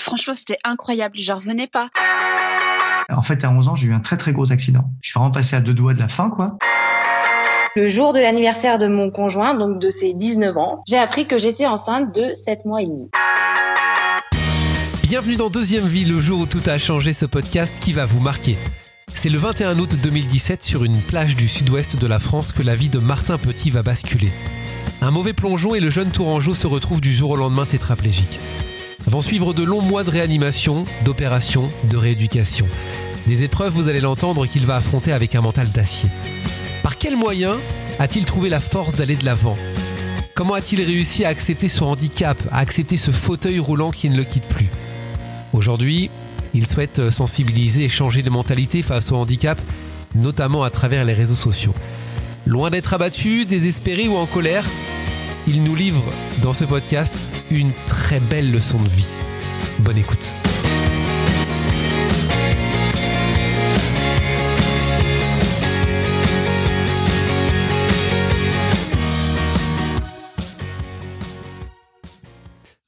Franchement, c'était incroyable. J'en revenais pas. En fait, à 11 ans, j'ai eu un très très gros accident. Je suis vraiment passé à deux doigts de la fin, quoi. Le jour de l'anniversaire de mon conjoint, donc de ses 19 ans, j'ai appris que j'étais enceinte de 7 mois et demi. Bienvenue dans Deuxième Vie, le jour où tout a changé, ce podcast qui va vous marquer. C'est le 21 août 2017 sur une plage du sud-ouest de la France que la vie de Martin Petit va basculer. Un mauvais plongeon et le jeune Tourangeau se retrouve du jour au lendemain tétraplégique. Vont suivre de longs mois de réanimation, d'opération, de rééducation. Des épreuves, vous allez l'entendre, qu'il va affronter avec un mental d'acier. Par quels moyens a-t-il trouvé la force d'aller de l'avant? Comment a-t-il réussi à accepter son handicap, à accepter ce fauteuil roulant qui ne le quitte plus? Aujourd'hui, il souhaite sensibiliser et changer de mentalité face au handicap, notamment à travers les réseaux sociaux. Loin d'être abattu, désespéré ou en colère, il nous livre dans ce podcast une très belle leçon de vie. Bonne écoute.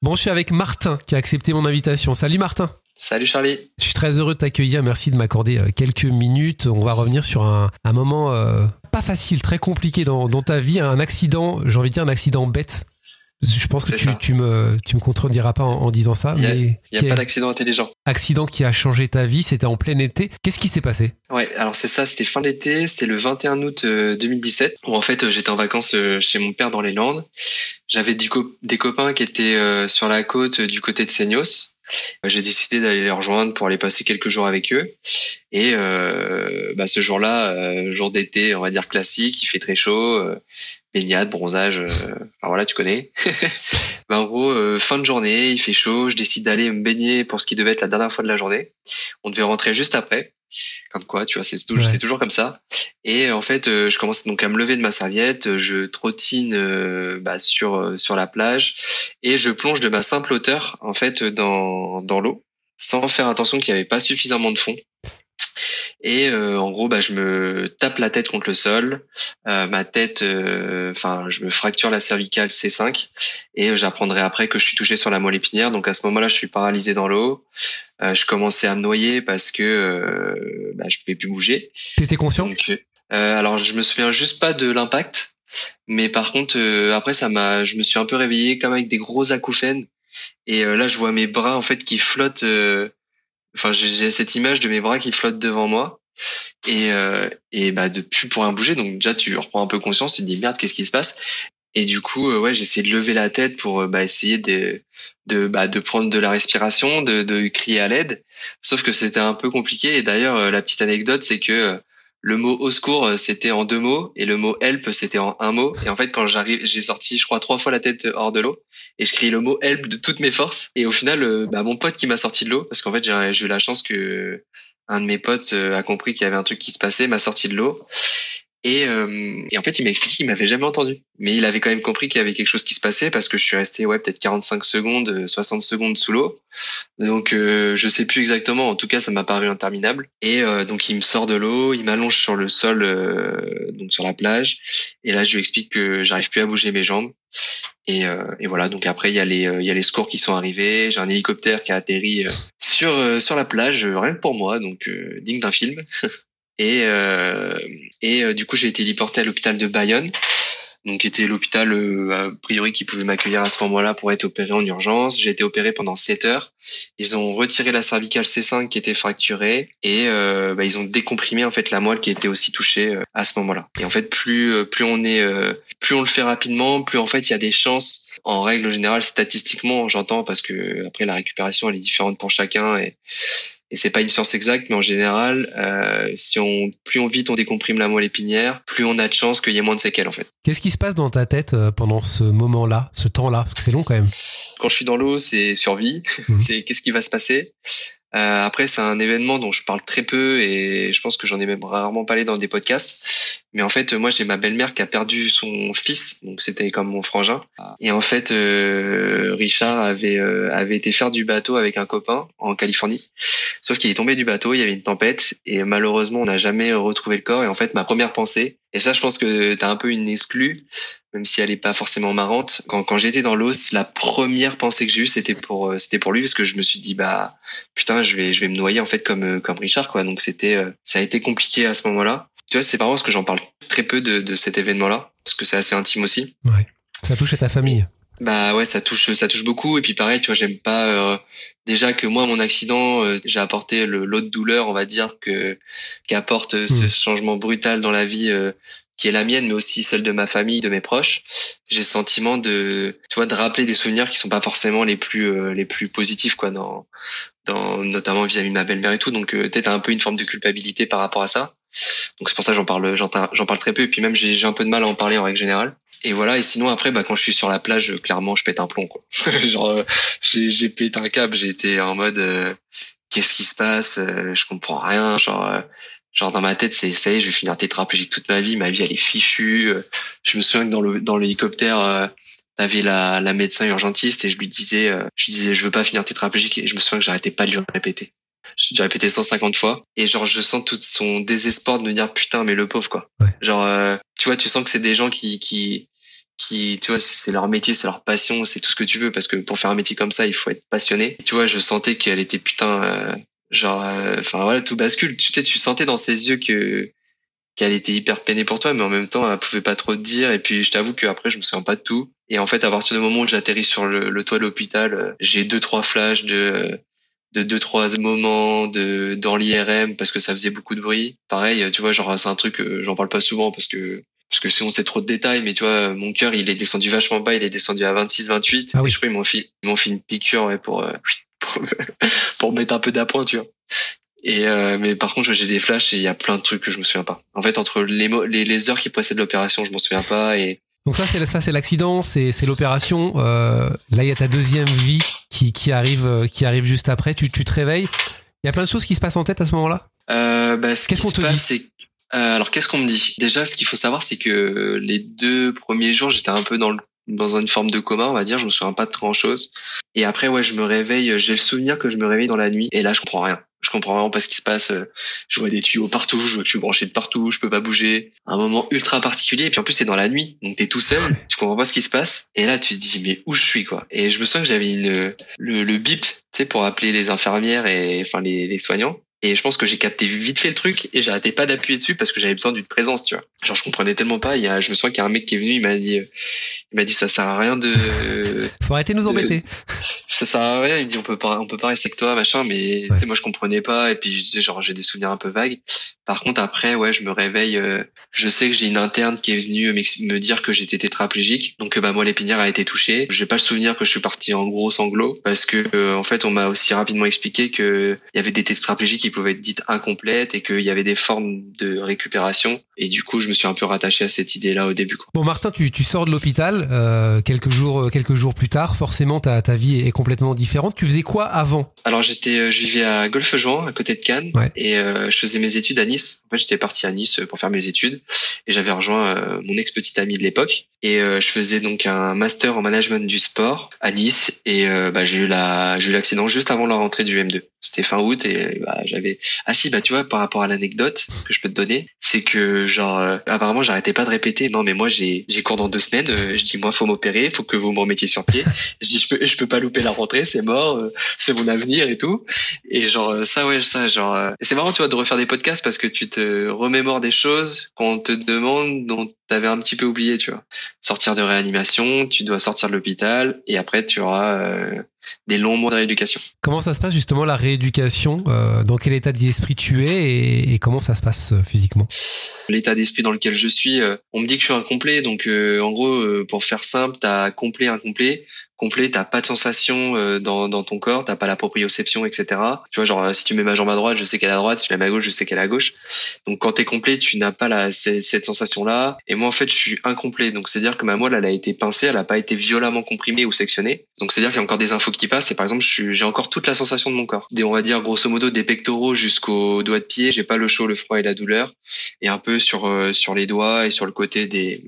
Bon, je suis avec Martin qui a accepté mon invitation. Salut Martin. Salut Charlie. Je suis très heureux de t'accueillir. Merci de m'accorder euh, quelques minutes. On va revenir sur un, moment euh, pas facile, très compliqué dans, dans ta vie. Un accident, j'ai envie de dire un accident bête. Je pense que tu, tu, me, tu me contrediras pas en, disant ça. Il n'y a, pas d'accident intelligent. Accident qui a changé ta vie, c'était en plein été. Qu'est-ce qui s'est passé? Ouais, alors c'est ça, c'était fin d'été, c'était le 21 août 2017, euh, où en fait j'étais en vacances chez mon père dans les Landes. J'avais des copains qui étaient sur la côte du côté de Seignos. Euh, j'ai décidé d'aller les rejoindre pour aller passer quelques jours avec eux. Et euh, bah, ce jour-là, euh, jour d'été, on va dire classique, il fait très chaud, euh, baignade, bronzage, euh, enfin voilà, tu connais. bah, en gros, fin de journée, il fait chaud, je décide d'aller me baigner pour ce qui devait être la dernière fois de la journée. On devait rentrer juste après. Comme quoi, tu vois, c'est toujours, c'est toujours comme ça. Et en fait, euh, je commence donc à me lever de ma serviette, je trottine euh, bah, sur euh, sur la plage et je plonge de ma simple hauteur en fait dans dans l'eau, sans faire attention qu'il n'y avait pas suffisamment de fond. Et euh, en gros, bah, je me tape la tête contre le sol. Euh, ma tête, euh, enfin, je me fracture la cervicale C5. Et j'apprendrai après que je suis touché sur la moelle épinière. Donc à ce moment-là, je suis paralysé dans l'eau. je commençais à me noyer parce que bah, je pouvais plus bouger. T'étais conscient? Alors je me souviens juste pas de l'impact. Mais par contre, après, ça m'a, je me suis un peu réveillé comme avec des gros acouphènes. Et là, je vois mes bras en fait qui flottent enfin j'ai cette image de mes bras qui flottent devant moi. Et euh, et bah de plus un bouger. Donc déjà tu reprends un peu conscience tu te dis merde qu'est-ce qui se passe? Et du coup euh, ouais j'ai essayé de lever la tête pour euh, bah, essayer de de bah, de prendre de la respiration de de crier à l'aide. Sauf que c'était un peu compliqué. Et d'ailleurs euh, la petite anecdote c'est que le mot au secours euh, c'était en deux mots et le mot help c'était en un mot. Et en fait quand j'arrive j'ai sorti je crois trois fois la tête hors de l'eau et je criais le mot help de toutes mes forces. Et au final euh, bah, mon pote qui m'a sorti de l'eau parce qu'en fait j'ai eu la chance que un de mes potes euh, a compris qu'il y avait un truc qui se passait m'a sorti de l'eau et, euh, et, en fait, il m'a expliqué qu'il m'avait jamais entendu. Mais il avait quand même compris qu'il y avait quelque chose qui se passait parce que je suis resté ouais peut-être 45 secondes, 60 secondes sous l'eau. Donc euh, je sais plus exactement. En tout cas, ça m'a paru interminable. Et euh, donc il me sort de l'eau, il m'allonge sur le sol, euh, donc sur la plage. Et là, je lui explique que j'arrive plus à bouger mes jambes. Et, euh, et, voilà. Donc après, il y a les il y a les secours qui sont arrivés. J'ai un hélicoptère qui a atterri sur sur la plage, rien que pour moi, donc digne d'un film. Et, euh, et euh, du coup, j'ai été téléporté à l'hôpital de Bayonne, donc était l'hôpital euh, a priori qui pouvait m'accueillir à ce moment-là pour être opéré en urgence. J'ai été opéré pendant 7 heures. Ils ont retiré la cervicale C5 qui était fracturée et euh, bah, ils ont décomprimé en fait la moelle qui était aussi touchée à ce moment-là. Et en fait, plus plus on est plus on le fait rapidement, plus en fait il y a des chances en règle générale statistiquement, j'entends parce que après la récupération elle est différente pour chacun et et c'est pas une science exacte, mais en général, euh, si on plus on vite on décomprime la moelle épinière, plus on a de chances qu'il y ait moins de séquelles en fait. Qu'est-ce qui se passe dans ta tête euh, pendant ce moment-là, ce temps-là? Parce que c'est long quand même. Quand je suis dans l'eau, c'est survie. Mhm. c'est qu'est-ce qui va se passer? Euh, après, c'est un événement dont je parle très peu et je pense que j'en ai même rarement parlé dans des podcasts. Mais en fait, moi, j'ai ma belle-mère qui a perdu son fils, donc c'était comme mon frangin. Et en fait, euh, Richard avait euh, avait été faire du bateau avec un copain en Californie. Sauf qu'il est tombé du bateau, il y avait une tempête et malheureusement, on n'a jamais retrouvé le corps. Et en fait, ma première pensée, Et ça, je pense que t'as un peu une exclue, même si elle est pas forcément marrante. Quand, quand j'étais dans l'eau, la première pensée que j'ai eue, c'était pour, euh, c'était pour lui, parce que je me suis dit, bah, putain, je vais, je vais me noyer, en fait, comme, euh, comme Richard, quoi. Donc c'était, euh, ça a été compliqué à ce moment-là. Tu vois, c'est pas parce que j'en parle très peu de, de cet événement-là, parce que c'est assez intime aussi. Ouais. Ça touche à ta famille. Bah ouais, ça touche, ça touche beaucoup. Et puis pareil, tu vois, j'aime pas euh, déjà que moi, mon accident, euh, j'ai apporté le lot de douleur, on va dire que qu'apporte euh, ce Mm. changement brutal dans la vie euh, qui est la mienne, mais aussi celle de ma famille, de mes proches. J'ai le sentiment de, tu vois, de rappeler des souvenirs qui sont pas forcément les plus euh, les plus positifs, quoi, dans dans notamment vis-à-vis de ma belle-mère et tout. Donc euh, peut-être un peu une forme de culpabilité par rapport à ça. Donc c'est pour ça que j'en parle, j'en parle très peu. Et puis même j'ai un peu de mal à en parler en règle générale. Et voilà. Et sinon après, bah quand je suis sur la plage, euh, clairement, je pète un plomb, quoi. Genre euh, j'ai pété un câble. J'ai été en mode euh, qu'est-ce qui se passe? Euh, Je comprends rien. Genre euh, genre dans ma tête, c'est ça y est, je vais finir tétraplégique toute ma vie. Ma vie elle est fichue. Je me souviens que dans le dans l'hélicoptère. T'avais la, la médecin urgentiste et je lui disais, euh, je lui disais, je veux pas finir tétraplégique et je me souviens que j'arrêtais pas de lui répéter. J'ai répété 150 fois et genre je sens tout son désespoir de me dire putain mais le pauvre quoi. Ouais. Genre euh, tu vois tu sens que c'est des gens qui qui qui tu vois c'est leur métier c'est leur passion c'est tout ce que tu veux parce que pour faire un métier comme ça il faut être passionné. Tu vois je sentais qu'elle était putain euh, genre euh, enfin voilà tout bascule tu sais tu sentais dans ses yeux que qu'elle était hyper peinée pour toi mais en même temps elle pouvait pas trop te dire et puis je t'avoue qu'après je me souviens pas de tout et en fait à partir du moment où j'atterris sur le, le toit de l'hôpital euh, j'ai deux trois flashs de de deux trois moments de dans l'IRM parce que ça faisait beaucoup de bruit. Pareil, tu vois, genre c'est un truc euh, j'en parle pas souvent parce que parce que sinon c'est trop de détails mais tu vois mon cœur il est descendu vachement bas, il est descendu à 26 28 Ah oui. et je crois ils m'ont fait ils m'ont fait une piqûre ouais, pour euh, pour, pour mettre un peu d'appoint, tu vois. Et euh, mais par contre, j'ai des flashs et il y a plein de trucs que je me souviens pas. En fait, entre les les, les heures qui précèdent l'opération, je m'en souviens pas et Donc ça c'est ça c'est l'accident, c'est c'est l'opération. Euh, là il y a ta deuxième vie qui qui arrive euh, qui arrive juste après. Tu tu te réveilles. Il y a plein de choses qui se passent en tête à ce moment-là. Euh, bah, ce Qu'est-ce qu'on te passe, c'est euh, alors qu'est-ce qu'on me dit? Déjà, ce qu'il faut savoir, c'est que les deux premiers jours, j'étais un peu dans le dans une forme de coma, on va dire. Je me souviens pas de grand chose. Et après, ouais, je me réveille. J'ai le souvenir que je me réveille dans la nuit. Et là, je comprends rien. Je comprends vraiment pas ce qui se passe. Euh, Je vois des tuyaux partout. Je vois que je suis branché de partout. Je peux pas bouger. Un moment ultra particulier. Et puis en plus, c'est dans la nuit. Donc t'es tout seul. Tu comprends pas ce qui se passe. Et là, tu te dis mais où je suis quoi? Et je me souviens que j'avais une le, le bip, tu sais, pour appeler les infirmières et enfin les, les soignants. Et je pense que j'ai capté vite fait le truc et j'arrêtais pas d'appuyer dessus parce que j'avais besoin d'une présence, tu vois. Genre je comprenais tellement pas. Il y a, je me souviens qu'il y a un mec qui est venu, il m'a dit, euh, il m'a dit ça sert à rien de, Faut arrêter de nous embêter. Ça sert à rien. Il me dit on peut pas, on peut pas rester avec toi, machin. Mais tu sais, moi je comprenais pas et puis je disais genre j'ai des souvenirs un peu vagues. Par contre après ouais je me réveille, euh, je sais que j'ai une interne qui est venue me dire que j'étais tétraplégique, donc que ma moelle épinière a été touchée. J'ai pas le souvenir que je suis parti en gros sanglots parce que euh, en fait on m'a aussi rapidement expliqué que il y avait des tétraplégies qui pouvaient être dites incomplètes et qu'il y avait des formes de récupération. Et du coup je me suis un peu rattaché à cette idée là au début. Quoi. Bon Martin, tu, tu sors de l'hôpital euh, quelques jours euh, quelques jours plus tard. Forcément ta ta vie est complètement différente. Tu faisais quoi avant? Alors j'étais, euh, je vivais à Golfe-Juan, à côté de Cannes, Ouais. et euh, je faisais mes études à Nice. En fait, j'étais parti à Nice euh, pour faire mes études, et j'avais rejoint euh, mon ex petite amie de l'époque, et euh, je faisais donc un master en management du sport à Nice, et euh, bah, j'ai eu la, j'ai eu l'accident juste avant la rentrée du M2. C'était fin août, et bah, j'avais. Ah si, bah tu vois, par rapport à l'anecdote que je peux te donner, c'est que genre, euh, apparemment, j'arrêtais pas de répéter. Non, mais moi, j'ai, j'ai cours dans deux semaines. euh, je dis, moi, faut m'opérer, faut que vous me remettiez sur pied. je dis, je peux, je peux pas louper la rentrée, c'est mort. euh, c'est mon avenir et tout. Et genre euh, ça ouais ça genre euh, c'est marrant tu vois de refaire des podcasts parce que tu te remémores des choses qu'on te demande dont t'avais un petit peu oublié tu vois. Sortir de réanimation, tu dois sortir de l'hôpital et après tu auras euh, des longs mois de rééducation. Comment ça se passe justement la rééducation euh, Dans quel état d'esprit tu es et, et comment ça se passe euh, physiquement? L'état d'esprit dans lequel je suis, euh, on me dit que je suis incomplet donc en gros pour faire simple, t'as complet incomplet. Complet, t'as pas de sensation euh, dans, ton corps, t'as pas la proprioception, etc. Tu vois, genre, euh, si tu mets ma jambe à droite, je sais qu'elle est à droite, si je mets ma gauche, je sais qu'elle est à gauche. Donc, quand t'es complet, tu n'as pas la, c- cette sensation-là. Et moi, en fait, je suis incomplet. Donc, c'est-à-dire que ma moelle, elle a été pincée, elle a pas été violemment comprimée ou sectionnée. Donc, c'est-à-dire qu'il y a encore des infos qui passent. Et par exemple, j'ai encore toute la sensation de mon corps. Des, on va dire, grosso modo, des pectoraux jusqu'aux doigts de pied. J'ai pas le chaud, le froid et la douleur. Et un peu sur, euh, sur les doigts et sur le côté des,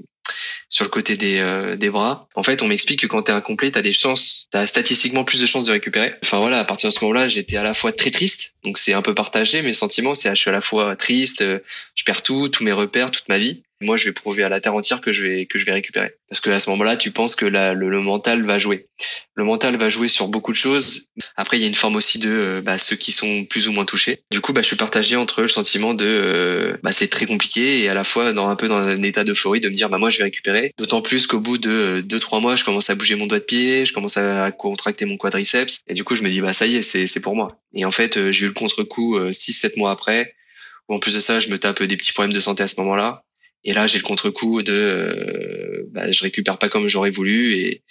sur le côté des, euh, des bras. En fait, on m'explique que quand t'es incomplet, t'as des chances, t'as statistiquement plus de chances de récupérer. Enfin voilà, à partir de ce moment-là, j'étais à la fois très triste, donc c'est un peu partagé. Mes sentiments, c'est je suis à la fois triste, euh, je perds tout, tous mes repères, toute ma vie. Moi je vais prouver à la terre entière que je vais que je vais récupérer. Parce que à ce moment-là, tu penses que le, mental va jouer. Le mental va jouer sur beaucoup de choses. Après, il y a une forme aussi de euh, bah, ceux qui sont plus ou moins touchés. Du coup, bah, je suis partagé entre le sentiment de euh, bah, c'est très compliqué et à la fois dans un peu dans un état d'euphorie de me dire bah moi je vais récupérer. D'autant plus qu'au bout de deux trois mois, je commence à bouger mon doigt de pied, je commence à contracter mon quadriceps et du coup je me dis bah ça y est, c'est pour moi. Et en fait, euh, j'ai eu le contre-coup six sept mois après. En plus de ça, je me tape des petits problèmes de santé à ce moment-là. Et là, j'ai le contre-coup de, euh, bah, je récupère pas comme j'aurais voulu, et,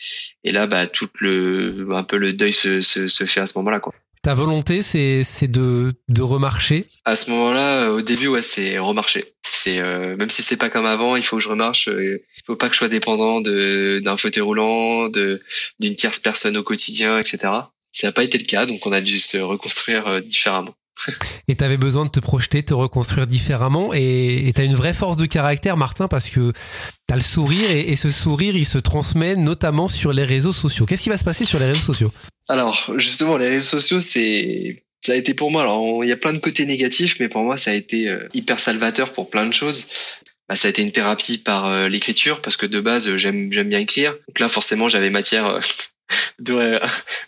et là, bah, tout le, un peu le deuil se, se, se fait à ce moment-là, quoi. Ta volonté, c'est c'est de de remarcher? À ce moment-là, au début, ouais, c'est remarcher. C'est euh, même si c'est pas comme avant, il faut que je remarche. Euh, il faut pas que je sois dépendant de d'un fauteuil roulant, de d'une tierce personne au quotidien, etc. Ça n'a pas été le cas, donc on a dû se reconstruire euh, différemment. et tu avais besoin de te projeter, te reconstruire différemment. Et tu as une vraie force de caractère, Martin, parce que tu as le sourire et, ce sourire, il se transmet notamment sur les réseaux sociaux. Qu'est-ce qui va se passer sur les réseaux sociaux? Alors, justement, les réseaux sociaux, c'est ça a été pour moi. Alors, il y a plein de côtés négatifs, mais pour moi, ça a été euh, hyper salvateur pour plein de choses. Bah, ça a été une thérapie par euh, l'écriture parce que de base, j'aime j'aime bien écrire. Donc là, forcément, j'avais matière euh, de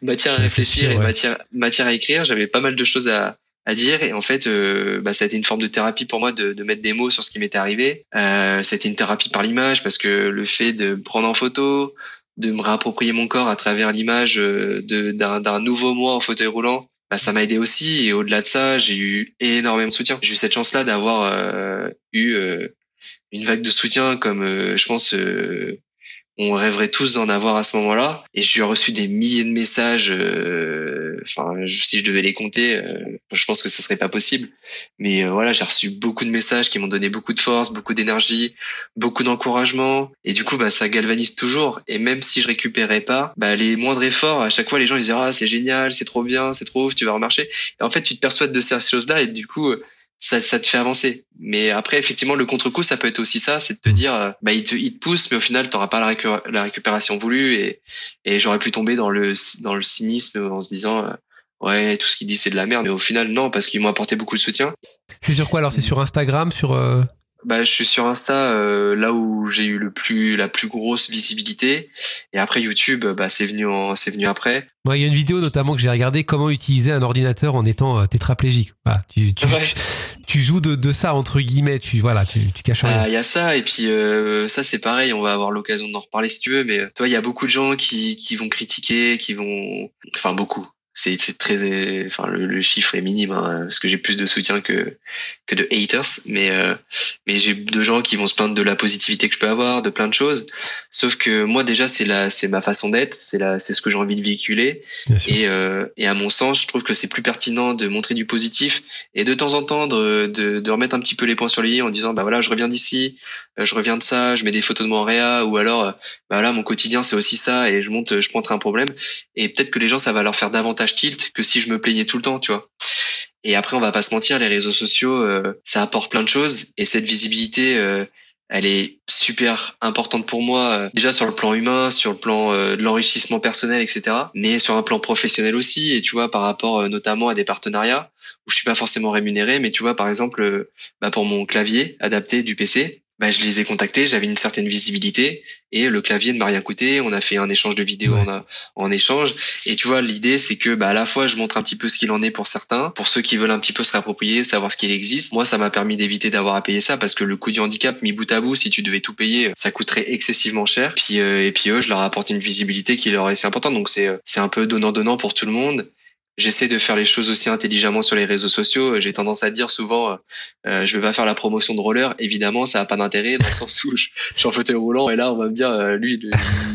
matière à réfléchir et matière matière à écrire. J'avais pas mal de choses à à dire. Et en fait euh, bah, ça a été une forme de thérapie pour moi de, de mettre des mots sur ce qui m'était arrivé. Euh, été une thérapie par l'image parce que le fait de prendre en photo de me réapproprier mon corps à travers l'image euh, d'un nouveau moi en fauteuil roulant bah, ça m'a aidé aussi. Et au-delà de ça j'ai eu énormément de soutien. J'ai eu cette chance là d'avoir euh, eu euh, une vague de soutien comme je pense on rêverait tous d'en avoir à ce moment-là. Et j'ai reçu des milliers de messages. Euh, enfin, si je devais les compter, euh, je pense que ce serait pas possible. Mais euh, voilà, j'ai reçu beaucoup de messages qui m'ont donné beaucoup de force, beaucoup d'énergie, beaucoup d'encouragement. Et du coup, bah, ça galvanise toujours. Et même si je récupérais pas, bah, les moindres efforts, à chaque fois, les gens ils disaient ah c'est génial, c'est trop bien, c'est trop ouf, tu vas remarcher. Et en fait, tu te persuades de ces choses-là et du coup ça, ça te fait avancer. Mais après, effectivement, le contre-coup, ça peut être aussi ça, c'est de te dire, euh, bah, il te, il te pousse, mais au final, t'auras pas la, la, récupération voulue et, et j'aurais pu tomber dans le, dans le cynisme en se disant, euh, ouais, tout ce qu'il dit, c'est de la merde. Mais au final, non, parce qu'ils m'ont apporté beaucoup de soutien. C'est sur quoi alors? C'est sur Instagram, sur euh, bah, je suis sur Insta, euh, là où j'ai eu le plus, la plus grosse visibilité. Et après YouTube, bah, c'est venu, en, c'est venu après. Il y a une vidéo notamment que j'ai regardé comment utiliser un ordinateur en étant euh, tétraplégique. tu, tu, tu, joues de, de, ça entre guillemets. Tu voilà, tu, tu caches rien. Il y a ça et puis euh, ça c'est pareil. On va avoir l'occasion d'en reparler si tu veux. Mais toi, il y a beaucoup de gens qui, qui vont critiquer, qui vont, enfin beaucoup c'est très enfin le, chiffre est minime hein, parce que j'ai plus de soutien que que de haters mais euh, mais j'ai de gens qui vont se plaindre de la positivité que je peux avoir de plein de choses. Sauf que moi déjà c'est la c'est ma façon d'être c'est la c'est ce que j'ai envie de véhiculer. Et euh, et à mon sens je trouve que c'est plus pertinent de montrer du positif et de temps en temps de, de, de remettre un petit peu les points sur les i en disant bah voilà je reviens d'ici euh, je reviens de ça je mets des photos de moi en réa ou alors bah voilà mon quotidien c'est aussi ça et je monte je montre un problème. Et peut-être que les gens ça va leur faire davantage que si je me plaignais tout le temps, tu vois. Et après, on va pas se mentir, les réseaux sociaux, euh, ça apporte plein de choses. Et cette visibilité, euh, elle est super importante pour moi. Euh, déjà sur le plan humain, sur le plan de l'enrichissement personnel, etc. Mais sur un plan professionnel aussi. Et tu vois, par rapport notamment à des partenariats où je suis pas forcément rémunéré, mais tu vois, par exemple, bah, pour mon clavier adapté du PC, bah, je les ai contactés, j'avais une certaine visibilité et le clavier ne m'a rien coûté. On a fait un échange de vidéos en, en, échange. Et tu vois, l'idée, c'est que bah, à la fois, je montre un petit peu ce qu'il en est pour certains, pour ceux qui veulent un petit peu se réapproprier, savoir ce qu'il existe. Moi, ça m'a permis d'éviter d'avoir à payer ça parce que le coût du handicap, mis bout à bout, si tu devais tout payer, ça coûterait excessivement cher. Puis, euh, et puis eux, je leur apporte une visibilité qui leur est assez importante. Donc c'est c'est un peu donnant-donnant pour tout le monde j'essaie de faire les choses aussi intelligemment sur les réseaux sociaux. J'ai tendance à dire souvent, euh, euh, je vais pas faire la promotion de roller. Évidemment, ça a pas d'intérêt dans le sens où je, suis en fauteuil roulant et là, on va me dire, euh, lui,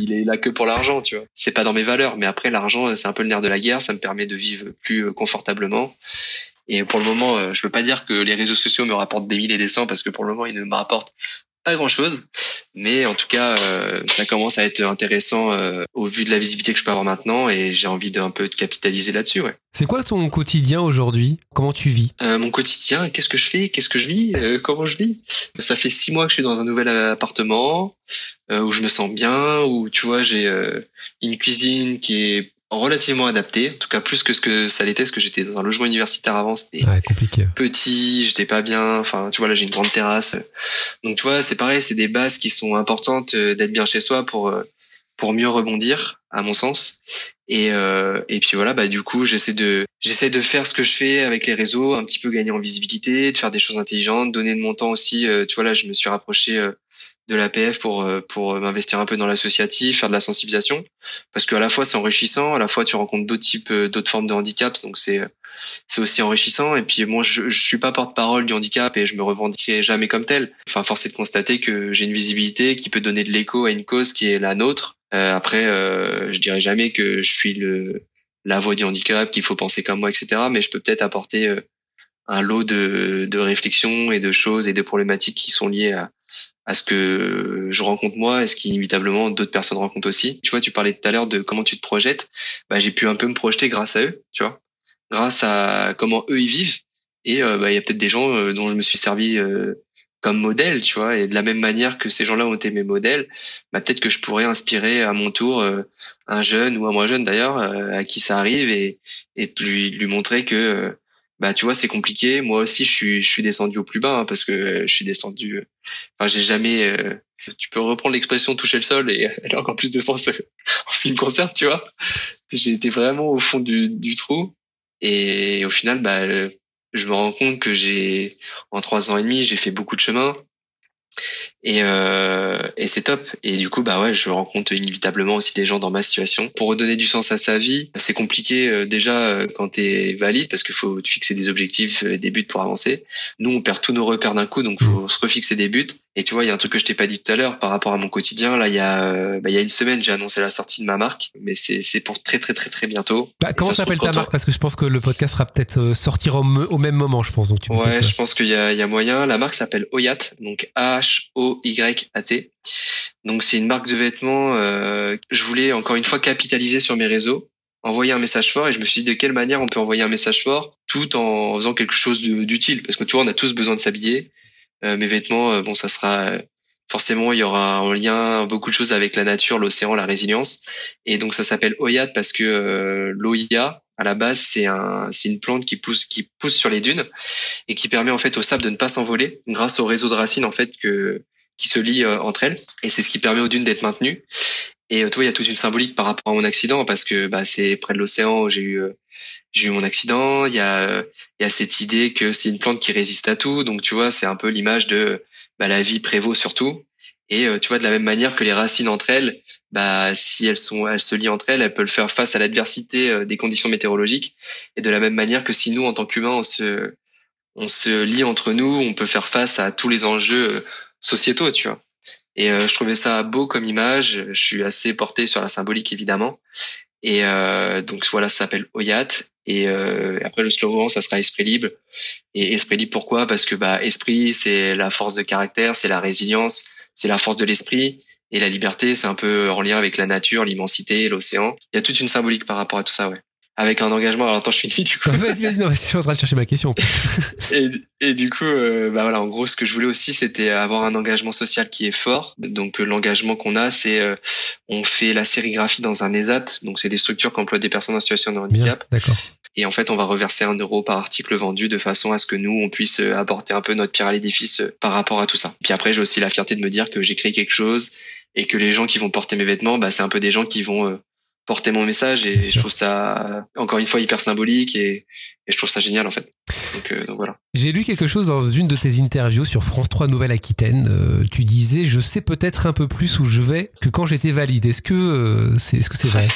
il est là que pour l'argent, tu vois. C'est pas dans mes valeurs, mais après, l'argent, c'est un peu le nerf de la guerre. Ça me permet de vivre plus confortablement. Et pour le moment, je peux pas dire que les réseaux sociaux me rapportent des milliers et des cents parce que pour le moment, ils ne me rapportent pas grand chose, mais en tout cas, euh, ça commence à être intéressant euh, au vu de la visibilité que je peux avoir maintenant et j'ai envie d'un peu de capitaliser là-dessus. Ouais. C'est quoi ton quotidien aujourd'hui? Comment tu vis? Euh, Mon quotidien, qu'est-ce que je fais? Qu'est-ce que je vis? Comment je vis? Ça fait six mois que je suis dans un nouvel appartement où je me sens bien, où tu vois j'ai une cuisine qui est relativement adapté, en tout cas plus que ce que ça l'était, parce que j'étais dans un logement universitaire avant, c'était Ouais, compliqué. petit, j'étais pas bien, enfin tu vois là j'ai une grande terrasse, donc tu vois c'est pareil, c'est des bases qui sont importantes euh, d'être bien chez soi pour euh, pour mieux rebondir à mon sens, et euh, et puis voilà bah du coup j'essaie de j'essaie de faire ce que je fais avec les réseaux, un petit peu gagner en visibilité, de faire des choses intelligentes, donner de mon temps aussi, euh, tu vois là je me suis rapproché euh, de l'APF pour euh, pour m'investir un peu dans l'associatif, faire de la sensibilisation parce qu'à la fois c'est enrichissant, à la fois tu rencontres d'autres types euh, d'autres formes de handicap donc c'est c'est aussi enrichissant et puis moi je, je suis pas porte-parole du handicap et je me revendiquerai jamais comme tel. Enfin force est de constater que j'ai une visibilité qui peut donner de l'écho à une cause qui est la nôtre. Euh, après euh, je dirais jamais que je suis le la voix du handicap, qu'il faut penser comme moi, etc. Mais je peux peut-être apporter euh, un lot de, de réflexions et de choses et de problématiques qui sont liées à, à ce que je rencontre moi et ce qu'inévitablement d'autres personnes rencontrent aussi. Tu vois, tu parlais tout à l'heure de comment tu te projettes. Bah, j'ai pu un peu me projeter grâce à eux, tu vois, grâce à comment eux ils vivent. Et euh, bah, il y a peut-être des gens euh, dont je me suis servi euh, comme modèle, tu vois. Et de la même manière que ces gens-là ont été mes modèles, bah, peut-être que je pourrais inspirer à mon tour un jeune ou un moins jeune d'ailleurs à qui ça arrive et, lui, montrer que bah tu vois c'est compliqué. Moi aussi je suis je suis descendu au plus bas hein, parce que euh, je suis descendu euh, enfin j'ai jamais euh, tu peux reprendre l'expression toucher le sol et elle a encore plus de sens euh, en ce qui me concerne tu vois. J'ai été vraiment au fond du, du trou et au final bah je me rends compte que j'ai en trois ans et demi j'ai fait beaucoup de chemin et, euh, et c'est top. Et du coup, bah ouais, je rencontre inévitablement aussi des gens dans ma situation. Pour redonner du sens à sa vie, c'est compliqué euh, déjà euh, quand t'es valide parce qu'il faut te fixer des objectifs, euh, des buts pour avancer. Nous, on perd tous nos repères d'un coup, donc faut se refixer des buts. Et tu vois, il y a un truc que je t'ai pas dit tout à l'heure par rapport à mon quotidien. Là, il y a, euh, bah, il y a une semaine, j'ai annoncé la sortie de ma marque, mais c'est c'est pour très très très très bientôt. Bah, comment s'appelle ta marque? Parce que je pense que le podcast sera peut-être euh, sortir au, me- au même moment, je pense. Donc tu Ouais, je pense qu'il y a, il y a moyen. La marque s'appelle Oyat, donc H-O-Y-A-T. Donc c'est une marque de vêtements. euh, je voulais encore une fois capitaliser sur mes réseaux, envoyer un message fort, et je me suis dit de quelle manière on peut envoyer un message fort tout en faisant quelque chose d'utile, parce que tu vois, on a tous besoin de s'habiller. Euh, mes vêtements, euh, bon, ça sera euh, forcément, il y aura en lien beaucoup de choses avec la nature, l'océan, la résilience, et donc ça s'appelle Oyat parce que euh, l'Oya à la base c'est un, c'est une plante qui pousse, qui pousse sur les dunes et qui permet en fait au sable de ne pas s'envoler grâce au réseau de racines en fait que qui se lient euh, entre elles. Et c'est ce qui permet aux dunes d'être maintenues. Et euh, tu vois il y a toute une symbolique par rapport à mon accident parce que bah c'est près de l'océan. Où j'ai eu j'ai eu mon accident il y a il y a cette idée que c'est une plante qui résiste à tout donc tu vois c'est un peu l'image de bah, la vie prévaut sur tout et euh, tu vois de la même manière que les racines entre elles bah si elles sont elles se lient entre elles elles peuvent faire face à l'adversité euh, des conditions météorologiques et de la même manière que si nous en tant qu'humains on se on se lie entre nous, on peut faire face à tous les enjeux euh, sociétaux, tu vois. Et euh, je trouvais ça beau comme image. Je suis assez porté sur la symbolique évidemment. Et euh, donc voilà, ça s'appelle Oyat. Et euh, après le slogan, ça sera Esprit libre. Et Esprit libre, pourquoi? Parce que bah esprit, c'est la force de caractère, c'est la résilience, c'est la force de l'esprit. Et la liberté, c'est un peu en lien avec la nature, l'immensité, l'océan. Il y a toute une symbolique par rapport à tout ça, ouais. Avec un engagement. Alors attends, je finis du coup. Vas-y, vas-y, non, je suis en train de chercher ma question. Et, et du coup, euh, bah voilà, en gros, ce que je voulais aussi, c'était avoir un engagement social qui est fort. Donc, euh, l'engagement qu'on a, c'est euh, on fait la sérigraphie dans un ESAT. Donc, c'est des structures qui emploient des personnes en situation de handicap. d'accord. Et en fait, on va reverser un euro par article vendu de façon à ce que nous, on puisse euh, apporter un peu notre pierre à l'édifice par rapport à tout ça. Puis après, j'ai aussi la fierté de me dire que j'ai créé quelque chose et que les gens qui vont porter mes vêtements, bah, c'est un peu des gens qui vont euh, porter mon message. Et je trouve ça, encore une fois, hyper symbolique et, et je trouve ça génial, en fait. Donc, euh, donc voilà. J'ai lu quelque chose dans une de tes interviews sur France 3 Nouvelle-Aquitaine. Euh, tu disais, je sais peut-être un peu plus où je vais que quand j'étais valide. Est-ce que euh, c'est est-ce que c'est vrai?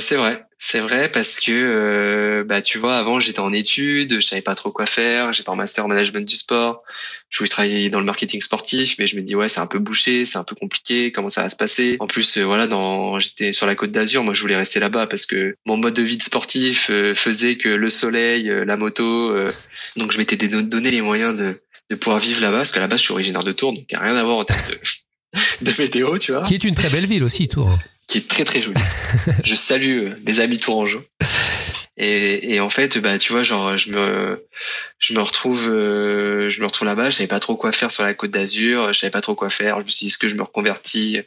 C'est vrai, c'est vrai parce que euh, bah tu vois avant j'étais en études, je savais pas trop quoi faire, j'étais en master en management du sport, je voulais travailler dans le marketing sportif, mais je me dis ouais c'est un peu bouché, c'est un peu compliqué, comment ça va se passer? En plus euh, voilà dans j'étais sur la côte d'Azur, moi je voulais rester là-bas parce que mon mode de vie de sportif euh, faisait que le soleil, euh, la moto, euh, donc je m'étais donné les moyens de de pouvoir vivre là-bas parce qu'à la base je suis originaire de Tours donc il y a rien à voir en termes de de météo tu vois. Qui est une très belle ville aussi, Tours. Qui est très très joli. Je salue euh, mes amis tourangeaux. Et, et en fait, bah tu vois, genre je me je me retrouve euh, je me retrouve là-bas, je savais pas trop quoi faire sur la Côte d'Azur, je savais pas trop quoi faire. Je me suis dit est-ce que je me reconvertis?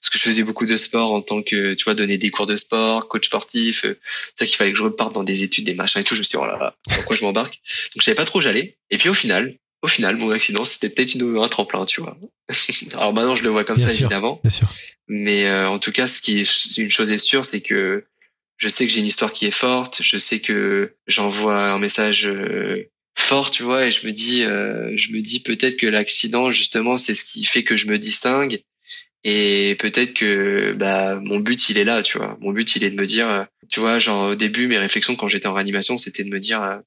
Parce que je faisais beaucoup de sport en tant que tu vois donner des cours de sport, coach sportif. C'est ça qu'il fallait que je reparte dans des études, des machins et tout. Je me suis dit oh là là, pourquoi je m'embarque? Donc je savais pas trop où j'allais. Et puis au final, au final, mon accident, c'était peut-être une, un tremplin, tu vois. Alors maintenant, je le vois comme ça, évidemment. Bien sûr. Mais euh, en tout cas, ce qui est, une chose est sûre, c'est que je sais que j'ai une histoire qui est forte. Je sais que j'envoie un message euh, fort, tu vois, et je me dis, euh, je me dis peut-être que l'accident, justement, c'est ce qui fait que je me distingue. Et peut-être que bah mon but il est là, tu vois. Mon but il est de me dire, tu vois, genre au début mes réflexions quand j'étais en réanimation, c'était de me dire,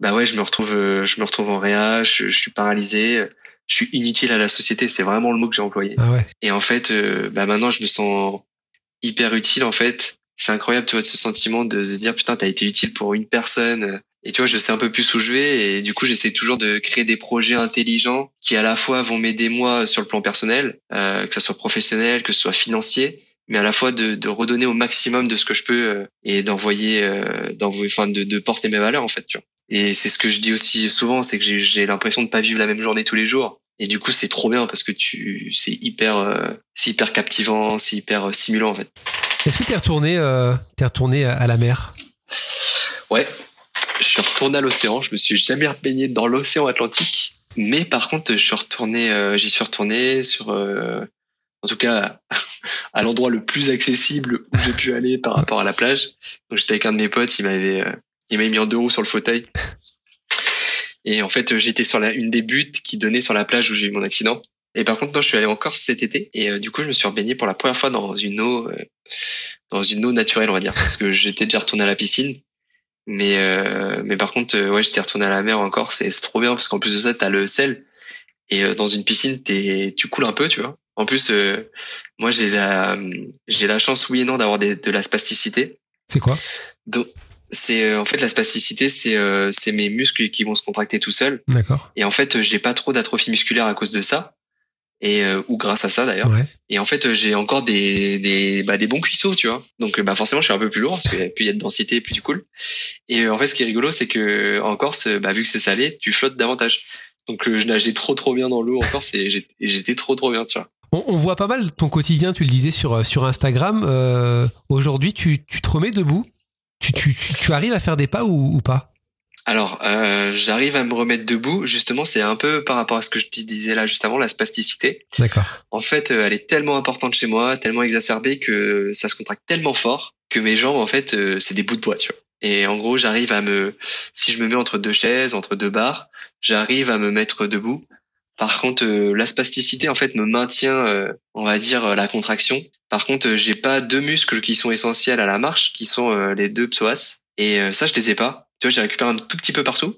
bah ouais, je me retrouve, je me retrouve en réa, je, je suis paralysé, je suis inutile à la société. C'est vraiment le mot que j'ai employé. Ah ouais. Et en fait, bah maintenant je me sens hyper utile en fait c'est incroyable, tu vois, ce sentiment de, se dire putain, t'as été utile pour une personne. Et tu vois, je sais un peu plus où je vais et du coup, j'essaie toujours de créer des projets intelligents qui à la fois vont m'aider moi sur le plan personnel, euh, que ça soit professionnel, que ce soit financier, mais à la fois de, de redonner au maximum de ce que je peux euh, et d'envoyer, euh, d'envoyer, enfin, de, de porter mes valeurs en fait, tu vois. Et c'est ce que je dis aussi souvent, c'est que j'ai l'impression de pas vivre la même journée tous les jours. Et du coup, c'est trop bien parce que tu, c'est hyper, euh, c'est hyper captivant, c'est hyper euh, stimulant en fait. Est-ce que t'es retourné, euh, t'es retourné à la mer? Ouais, je suis retourné à l'océan. Je me suis jamais baigné dans l'océan Atlantique, mais par contre, je suis retourné, euh, j'y suis retourné sur, euh, en tout cas, à l'endroit le plus accessible où j'ai pu aller par rapport à la plage. Donc j'étais avec un de mes potes, il m'avait, euh, il m'avait mis en deux roues sur le fauteuil. Et en fait, j'étais sur la, une des buttes qui donnait sur la plage où j'ai eu mon accident. Et par contre, non, je suis allé en Corse cet été et euh, du coup, je me suis baigné pour la première fois dans une eau, euh, dans une eau naturelle, on va dire, parce que j'étais déjà retourné à la piscine. Mais euh, mais par contre, ouais, j'étais retourné à la mer en Corse et c'est trop bien parce qu'en plus de ça, t'as le sel et dans une piscine, t'es, tu coules un peu, tu vois. En plus, moi, j'ai la, j'ai la chance, oui et non, d'avoir de la spasticité. C'est quoi? Donc, c'est en fait la spasticité, c'est c'est mes muscles qui vont se contracter tout seuls. D'accord. Et en fait, j'ai pas trop d'atrophie musculaire à cause de ça et euh, ou grâce à ça d'ailleurs. Ouais. Et en fait, j'ai encore des des bah, des bons cuisseaux, tu vois. Donc bah forcément, je suis un peu plus lourd parce que plus il y a de densité, plus tu coules. Et euh, en fait, ce qui est rigolo, c'est que en Corse, bah vu que c'est salé, tu flottes davantage. Donc euh, je nageais trop trop bien dans l'eau en Corse et j'étais trop trop bien, tu vois. On, on, voit pas mal ton quotidien, tu le disais sur sur Instagram. Euh, Aujourd'hui, tu tu te remets debout? Tu, tu, tu arrives à faire des pas ou, ou pas? Alors, euh, j'arrive à me remettre debout. Justement, c'est un peu par rapport à ce que je te disais là juste avant, la spasticité. D'accord. En fait, elle est tellement importante chez moi, tellement exacerbée que ça se contracte tellement fort que mes jambes, en fait, euh, c'est des bouts de bois, tu vois. Et en gros, j'arrive à me, si je me mets entre deux chaises, entre deux barres, j'arrive à me mettre debout. Par contre, euh, la spasticité, en fait, me maintient, euh, on va dire, la contraction. Par contre, j'ai pas deux muscles qui sont essentiels à la marche, qui sont les deux psoas. Et ça, je les ai pas tu vois, j'ai récupéré un tout petit peu partout,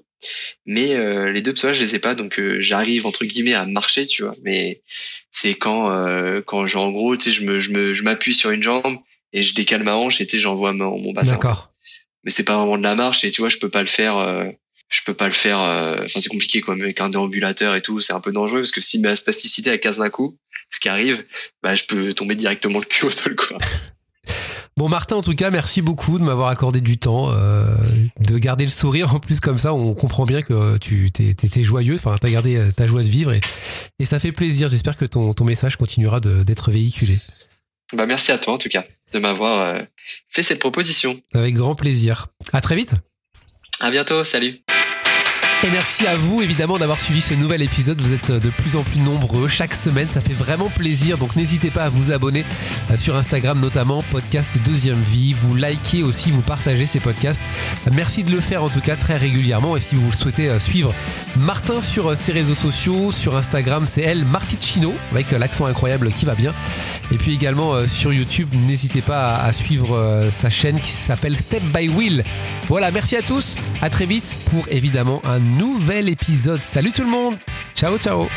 mais euh, les deux psoas, je les ai pas, donc euh, j'arrive entre guillemets à marcher, tu vois. Mais c'est quand, euh, quand en gros, tu sais, je me, je me, je m'appuie sur une jambe et je décale ma hanche et tu sais, j'envoie mon, mon bassin. D'accord. Mais c'est pas vraiment de la marche et tu vois, je peux pas le faire. Euh, je peux pas le faire. Enfin, c'est compliqué quoi, avec un déambulateur et tout, c'est un peu dangereux parce que si ma spasticité elle casse d'un coup, ce qui arrive, bah je peux tomber directement le cul au sol quoi. Bon Martin, en tout cas, merci beaucoup de m'avoir accordé du temps, euh, de garder le sourire. En plus, comme ça, on comprend bien que tu étais joyeux. Enfin, t'as gardé euh, ta joie de vivre et, et ça fait plaisir. J'espère que ton, ton message continuera d'être véhiculé. Bah merci à toi en tout cas de m'avoir euh, fait cette proposition. Avec grand plaisir. À très vite. À bientôt. Salut. Merci à vous évidemment d'avoir suivi ce nouvel épisode. Vous êtes de plus en plus nombreux chaque semaine, ça fait vraiment plaisir. Donc n'hésitez pas à vous abonner sur Instagram notamment, podcast Deuxième Vie. Vous likez aussi, vous partagez ces podcasts. Merci de le faire en tout cas très régulièrement. Et si vous souhaitez suivre Martin sur ses réseaux sociaux, sur Instagram c'est elle, Marticino, avec l'accent incroyable qui va bien. Et puis également sur YouTube, n'hésitez pas à suivre sa chaîne qui s'appelle Step by Will. Voilà, merci à tous. À très vite pour évidemment un nouvel épisode. Salut tout le monde. Ciao, ciao.